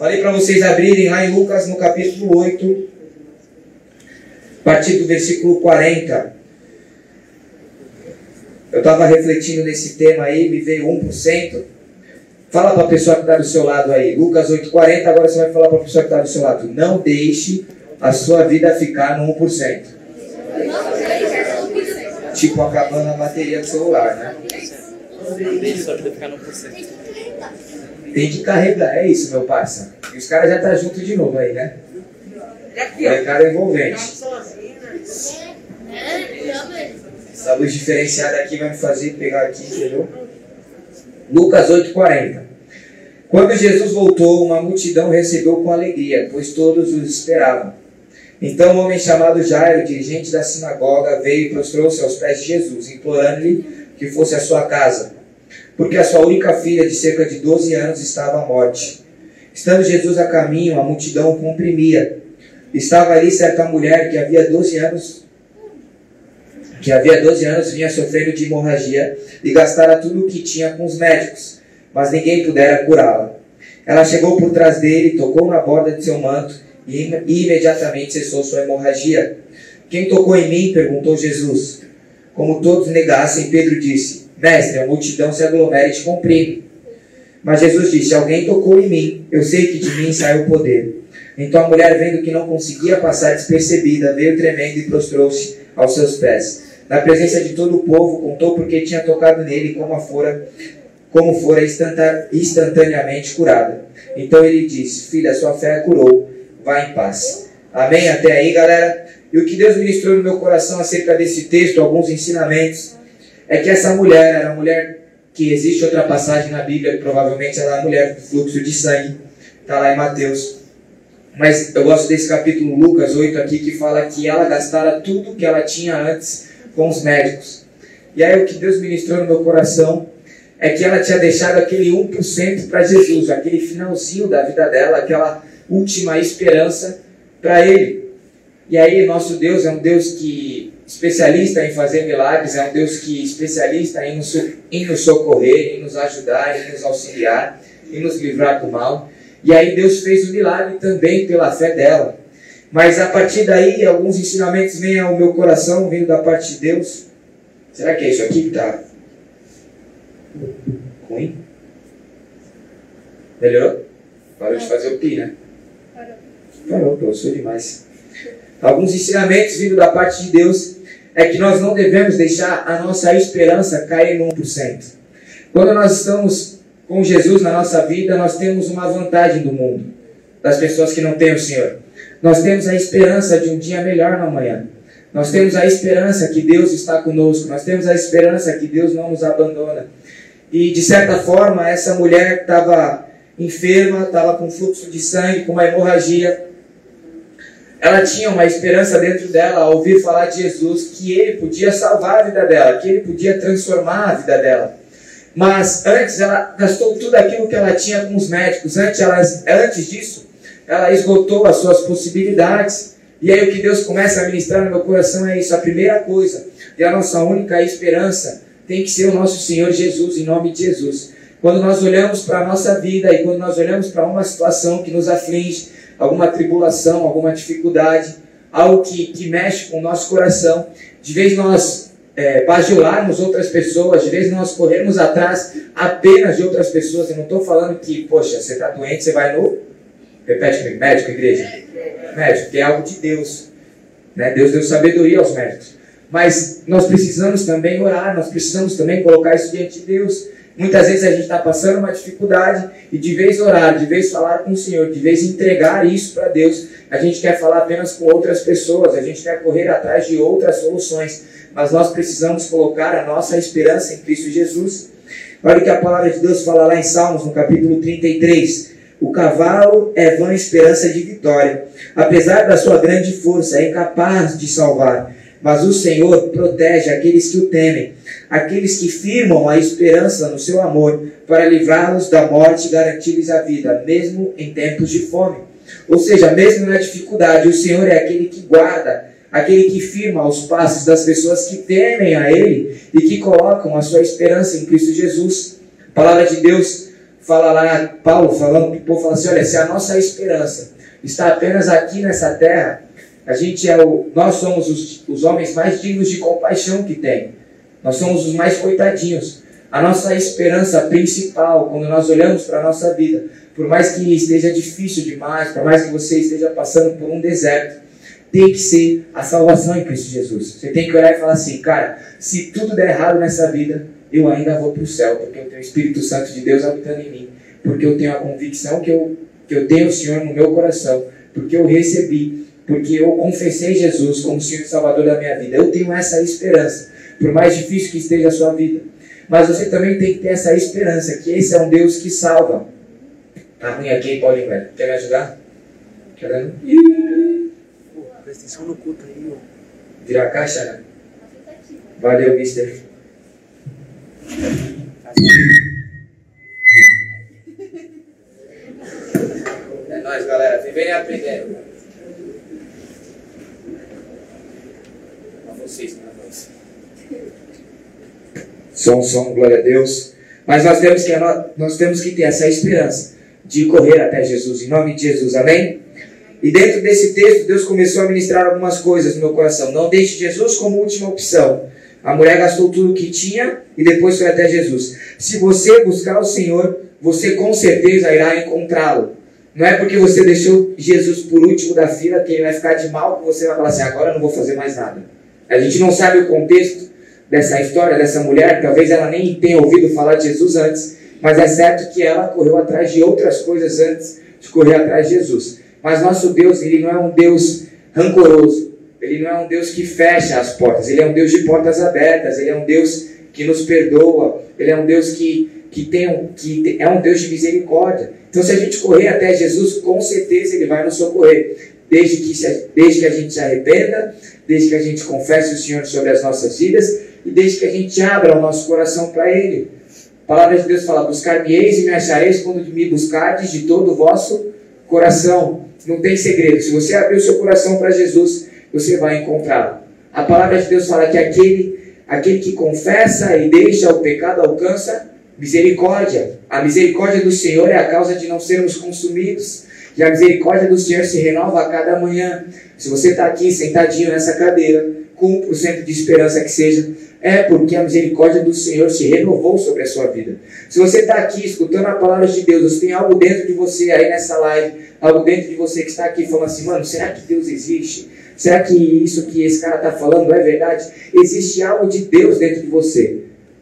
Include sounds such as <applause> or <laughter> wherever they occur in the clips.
Falei para vocês abrirem lá em Lucas no capítulo 8, a partir do versículo 40. Eu estava refletindo nesse tema aí, me veio 1%. Fala para a pessoa que está do seu lado aí. Lucas 8,40, agora você vai falar para a pessoa que está do seu lado. Não deixe a sua vida ficar no 1%. Tipo acabando a bateria do celular, né? Deixa sua vida ficar no 1%. Tem que carregar, é isso, meu parça. E os caras já estão tá junto de novo aí, né? É cara envolvente. Essa luz diferenciada aqui vai me fazer pegar aqui, entendeu? Lucas 8,40. Quando Jesus voltou, uma multidão recebeu com alegria, pois todos os esperavam. Então um homem chamado Jairo, dirigente da sinagoga, veio e prostrou-se aos pés de Jesus, implorando-lhe que fosse à sua casa, porque a sua única filha, de cerca de 12 anos, estava à morte. Estando Jesus a caminho, a multidão o comprimia. Estava ali certa mulher que havia 12 anos que havia 12 anos vinha sofrendo de hemorragia e gastara tudo o que tinha com os médicos, mas ninguém pudera curá-la. Ela chegou por trás dele, tocou na borda de seu manto e imediatamente cessou sua hemorragia. Quem tocou em mim? perguntou Jesus. Como todos negassem, Pedro disse: Mestre, a multidão se aglomera e te comprime. Mas Jesus disse: Alguém tocou em mim, eu sei que de mim sai o poder. Então a mulher, vendo que não conseguia passar despercebida, veio tremendo e prostrou-se aos seus pés na presença de todo o povo, contou porque tinha tocado nele como fora, como fora instantaneamente curada. Então ele disse: Filha, sua fé curou, vá em paz. Amém? Até aí, galera. E o que Deus ministrou no meu coração acerca desse texto, alguns ensinamentos, é que essa mulher era a mulher que existe outra passagem na Bíblia, que provavelmente ela é a mulher do fluxo de sangue, está lá em Mateus. Mas eu gosto desse capítulo Lucas 8 aqui, que fala que ela gastara tudo que ela tinha antes com os médicos. E aí o que Deus ministrou no meu coração é que ela tinha deixado aquele 1% para Jesus, aquele finalzinho da vida dela, aquela última esperança para Ele. E aí nosso Deus é um Deus que especialista em fazer milagres, é um Deus que especialista em nos, em nos socorrer, em nos ajudar, em nos auxiliar, em nos livrar do mal. E aí Deus fez o milagre também pela fé dela. Mas a partir daí, alguns ensinamentos vêm ao meu coração, vindo da parte de Deus. Será que é isso aqui que está ruim? Melhorou? Parou de fazer o pi, né? Parou. Parou, professor demais. Alguns ensinamentos vindo da parte de Deus é que nós não devemos deixar a nossa esperança cair no 1%. Quando nós estamos com Jesus na nossa vida, nós temos uma vantagem do mundo, das pessoas que não têm o Senhor. Nós temos a esperança de um dia melhor no amanhã. Nós temos a esperança que Deus está conosco. Nós temos a esperança que Deus não nos abandona. E de certa forma, essa mulher estava enferma, estava com fluxo de sangue, com uma hemorragia. Ela tinha uma esperança dentro dela ao ouvir falar de Jesus, que ele podia salvar a vida dela, que ele podia transformar a vida dela. Mas antes ela gastou tudo aquilo que ela tinha com os médicos. Antes, ela, antes disso, ela esgotou as suas possibilidades. E aí o que Deus começa a ministrar no meu coração é isso. A primeira coisa, e a nossa única esperança, tem que ser o nosso Senhor Jesus, em nome de Jesus. Quando nós olhamos para a nossa vida e quando nós olhamos para uma situação que nos aflige, alguma tribulação, alguma dificuldade, algo que, que mexe com o nosso coração, de vez nós é, bajularmos outras pessoas, de vez nós corrermos atrás apenas de outras pessoas, eu não estou falando que, poxa, você está doente, você vai no Repete comigo, médico, igreja. Médico, que é algo de Deus. Né? Deus deu sabedoria aos médicos. Mas nós precisamos também orar, nós precisamos também colocar isso diante de Deus. Muitas vezes a gente está passando uma dificuldade e de vez orar, de vez falar com o Senhor, de vez entregar isso para Deus, a gente quer falar apenas com outras pessoas, a gente quer correr atrás de outras soluções, mas nós precisamos colocar a nossa esperança em Cristo Jesus. Olha o que a palavra de Deus fala lá em Salmos, no capítulo 33. O cavalo é vã esperança de vitória. Apesar da sua grande força, é incapaz de salvar. Mas o Senhor protege aqueles que o temem, aqueles que firmam a esperança no seu amor, para livrá-los da morte e garantir-lhes a vida, mesmo em tempos de fome. Ou seja, mesmo na dificuldade, o Senhor é aquele que guarda, aquele que firma os passos das pessoas que temem a Ele e que colocam a sua esperança em Cristo Jesus. A palavra de Deus fala lá, Paulo falando, o povo fala assim, olha, se a nossa esperança está apenas aqui nessa terra, a gente é o, nós somos os, os homens mais dignos de compaixão que tem. Nós somos os mais coitadinhos. A nossa esperança principal, quando nós olhamos para a nossa vida, por mais que esteja difícil demais, por mais que você esteja passando por um deserto, tem que ser a salvação em Cristo Jesus. Você tem que olhar e falar assim, cara, se tudo der errado nessa vida, eu ainda vou para o céu, porque eu tenho o Espírito Santo de Deus habitando em mim, porque eu tenho a convicção que eu, que eu tenho o Senhor no meu coração, porque eu recebi, porque eu confessei Jesus como Senhor e Salvador da minha vida. Eu tenho essa esperança, por mais difícil que esteja a sua vida. Mas você também tem que ter essa esperança, que esse é um Deus que salva. Tá ruim aqui, Paulinho, velho? Quer me ajudar? Querendo? Presta atenção no culto aí, ó. Virar a caixa, né? Valeu, mister. É nóis, galera. Vivem aprendendo. Pra vocês, não é nós. Som, som, glória a Deus. Mas nós temos que, nós temos que ter essa esperança de correr até Jesus, em nome de Jesus, amém? E dentro desse texto, Deus começou a ministrar algumas coisas no meu coração. Não deixe Jesus como última opção. A mulher gastou tudo o que tinha e depois foi até Jesus. Se você buscar o Senhor, você com certeza irá encontrá-lo. Não é porque você deixou Jesus por último da fila que ele vai ficar de mal que você vai falar assim: agora eu não vou fazer mais nada. A gente não sabe o contexto dessa história dessa mulher, talvez ela nem tenha ouvido falar de Jesus antes, mas é certo que ela correu atrás de outras coisas antes de correr atrás de Jesus. Mas nosso Deus, ele não é um Deus rancoroso. Ele não é um Deus que fecha as portas. Ele é um Deus de portas abertas. Ele é um Deus que nos perdoa. Ele é um Deus que, que, tem um, que é um Deus de misericórdia. Então, se a gente correr até Jesus, com certeza Ele vai nos socorrer. Desde que, desde que a gente se arrependa, desde que a gente confesse o Senhor sobre as nossas vidas e desde que a gente abra o nosso coração para Ele. A palavra de Deus fala: Buscar-me-eis e me achareis quando me buscardes de todo o vosso coração. Não tem segredo. Se você abrir o seu coração para Jesus, você vai encontrá-lo. A palavra de Deus fala que aquele, aquele que confessa e deixa o pecado alcança misericórdia. A misericórdia do Senhor é a causa de não sermos consumidos. E a misericórdia do Senhor se renova a cada manhã. Se você está aqui sentadinho nessa cadeira, com 1% de esperança que seja, é porque a misericórdia do Senhor se renovou sobre a sua vida. Se você está aqui escutando a palavra de Deus, você tem algo dentro de você aí nessa live, algo dentro de você que está aqui falando assim, mano, será que Deus existe? Será que isso que esse cara está falando é verdade? Existe algo de Deus dentro de você.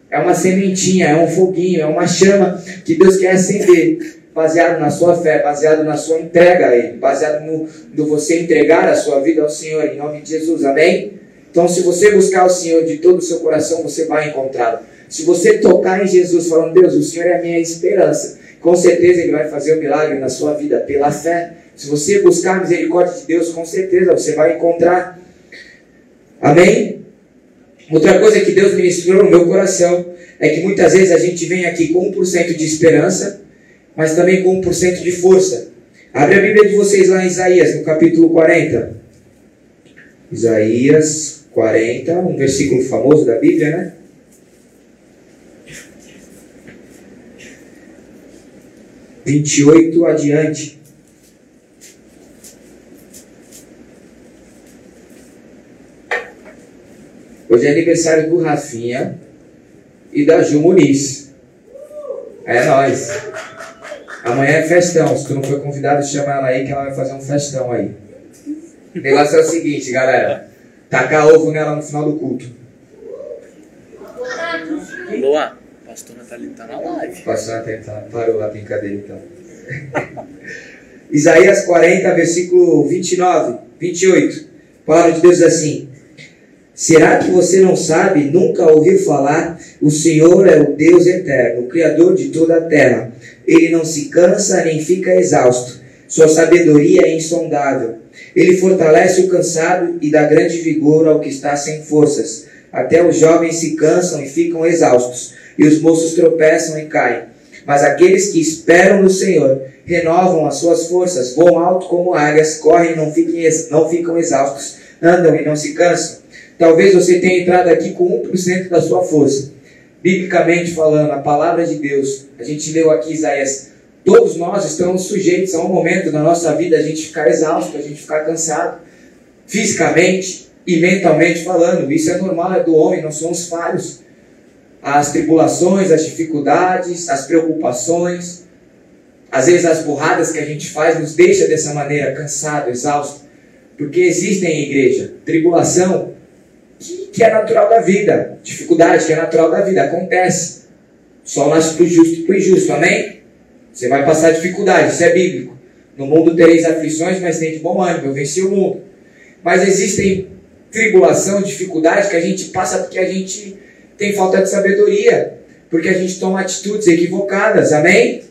É uma sementinha, é um foguinho, é uma chama que Deus quer acender, baseado na sua fé, baseado na sua entrega a Ele, baseado no, no você entregar a sua vida ao Senhor, em nome de Jesus, amém? Então, se você buscar o Senhor de todo o seu coração, você vai encontrá-lo. Se você tocar em Jesus, falando, Deus, o Senhor é a minha esperança, com certeza Ele vai fazer o um milagre na sua vida pela fé. Se você buscar a misericórdia de Deus, com certeza você vai encontrar. Amém? Outra coisa que Deus ministrou no meu coração é que muitas vezes a gente vem aqui com 1% de esperança, mas também com 1% de força. Abre a Bíblia de vocês lá em Isaías, no capítulo 40. Isaías 40, um versículo famoso da Bíblia, né? Vinte e oito adiante. Hoje é aniversário do Rafinha e da Ju Muniz. É nóis. Amanhã é festão. Se tu não foi convidado, chama ela aí que ela vai fazer um festão aí. O negócio é o seguinte, galera. Tacar ovo nela no final do culto. Luan, pastor Natalino tá na live. Pastor Natalino tá, parou a brincadeira então. <laughs> Isaías 40, versículo 29, 28. A palavra de Deus diz assim: Será que você não sabe, nunca ouviu falar? O Senhor é o Deus eterno, o Criador de toda a terra. Ele não se cansa nem fica exausto. Sua sabedoria é insondável. Ele fortalece o cansado e dá grande vigor ao que está sem forças. Até os jovens se cansam e ficam exaustos, e os moços tropeçam e caem. Mas aqueles que esperam no Senhor renovam as suas forças, voam alto como águias, correm e não, não ficam exaustos, andam e não se cansam. Talvez você tenha entrado aqui com 1% da sua força, biblicamente falando, a palavra de Deus, a gente leu aqui Isaías, todos nós estamos sujeitos a um momento na nossa vida a gente ficar exausto, a gente ficar cansado, fisicamente e mentalmente falando. Isso é normal, é do homem, nós somos falhos. As tribulações, as dificuldades, as preocupações, às vezes as burradas que a gente faz nos deixa dessa maneira cansado, exausto. Porque existem em igreja tribulação que, que é natural da vida, dificuldade que é natural da vida, acontece. Só nasce para o justo e para o injusto, amém? Você vai passar dificuldade, isso é bíblico. No mundo tereis aflições, mas tem de bom ânimo, eu venci o mundo. Mas existem tribulação, dificuldade que a gente passa porque a gente tem falta de sabedoria, porque a gente toma atitudes equivocadas, amém?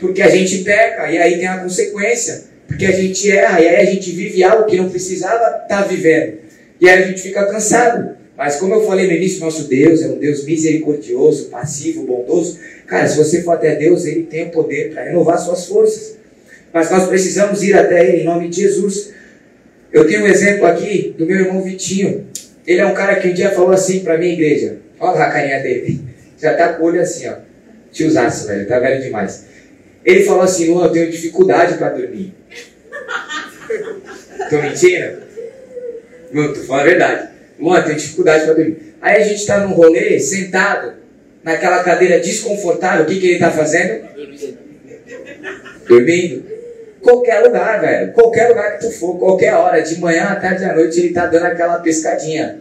porque a gente peca, e aí tem a consequência, porque a gente erra, e aí a gente vive algo que não precisava estar tá vivendo, e aí a gente fica cansado. Mas como eu falei no início, nosso Deus é um Deus misericordioso, passivo, bondoso. Cara, se você for até Deus, Ele tem o poder para renovar suas forças. Mas nós precisamos ir até Ele em nome de Jesus. Eu tenho um exemplo aqui do meu irmão Vitinho. Ele é um cara que um dia falou assim para minha igreja. Olha a carinha dele. <laughs> Já tá com o olho assim, ó. Tiozaço, velho. Tá velho demais. Ele falou assim, Luan, eu tenho dificuldade para dormir. <laughs> Tô mentindo? Não, tô falando a verdade. Luan, tenho dificuldade para dormir. Aí a gente está num rolê, sentado, naquela cadeira desconfortável, o que, que ele está fazendo? Dormindo. Qualquer lugar, velho. Qualquer lugar que tu for, qualquer hora, de manhã, à tarde, à noite, ele está dando aquela pescadinha.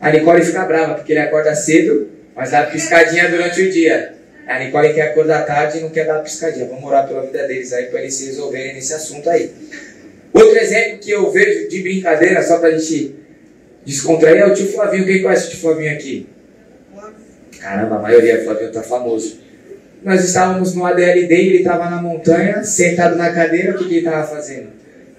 A Nicole fica brava, porque ele acorda cedo, mas dá piscadinha durante o dia. A Nicole quer acordar tarde e não quer dar piscadinha. Vamos orar pela vida deles aí para eles se resolverem nesse assunto aí. Outro exemplo que eu vejo de brincadeira, só para a gente descontrair, é o tio Flavinho. Quem conhece o tio Flavinho aqui? Caramba, a maioria do Flavinho tá famoso. Nós estávamos no ADLD e ele estava na montanha, sentado na cadeira, o que, que ele estava fazendo?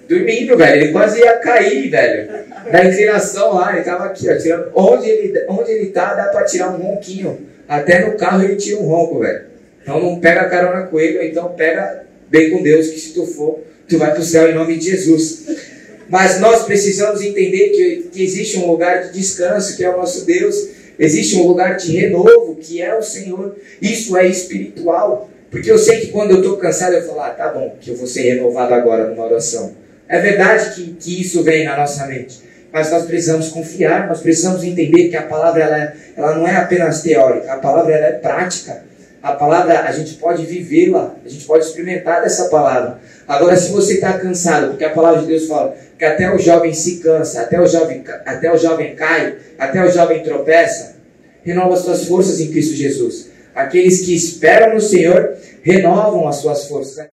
Dormindo, velho. Ele quase ia cair, velho. Da inclinação lá, ele estava aqui, ó, tirando. Onde ele, onde ele tá, dá para tirar um ronquinho. Até no carro ele tira um ronco, velho. Então não pega carona com ele, ou então pega bem com Deus, que se tu for, tu vai para o céu em nome de Jesus. Mas nós precisamos entender que, que existe um lugar de descanso, que é o nosso Deus. Existe um lugar de renovo, que é o Senhor. Isso é espiritual. Porque eu sei que quando eu estou cansado, eu falo, ah, tá bom, que eu vou ser renovado agora numa oração. É verdade que, que isso vem na nossa mente mas nós precisamos confiar, nós precisamos entender que a palavra ela, é, ela não é apenas teórica, a palavra ela é prática. A palavra a gente pode vivê-la, a gente pode experimentar dessa palavra. Agora, se você está cansado, porque a palavra de Deus fala que até o jovem se cansa, até o jovem, até o jovem cai, até o jovem tropeça, renova suas forças em Cristo Jesus. Aqueles que esperam no Senhor renovam as suas forças.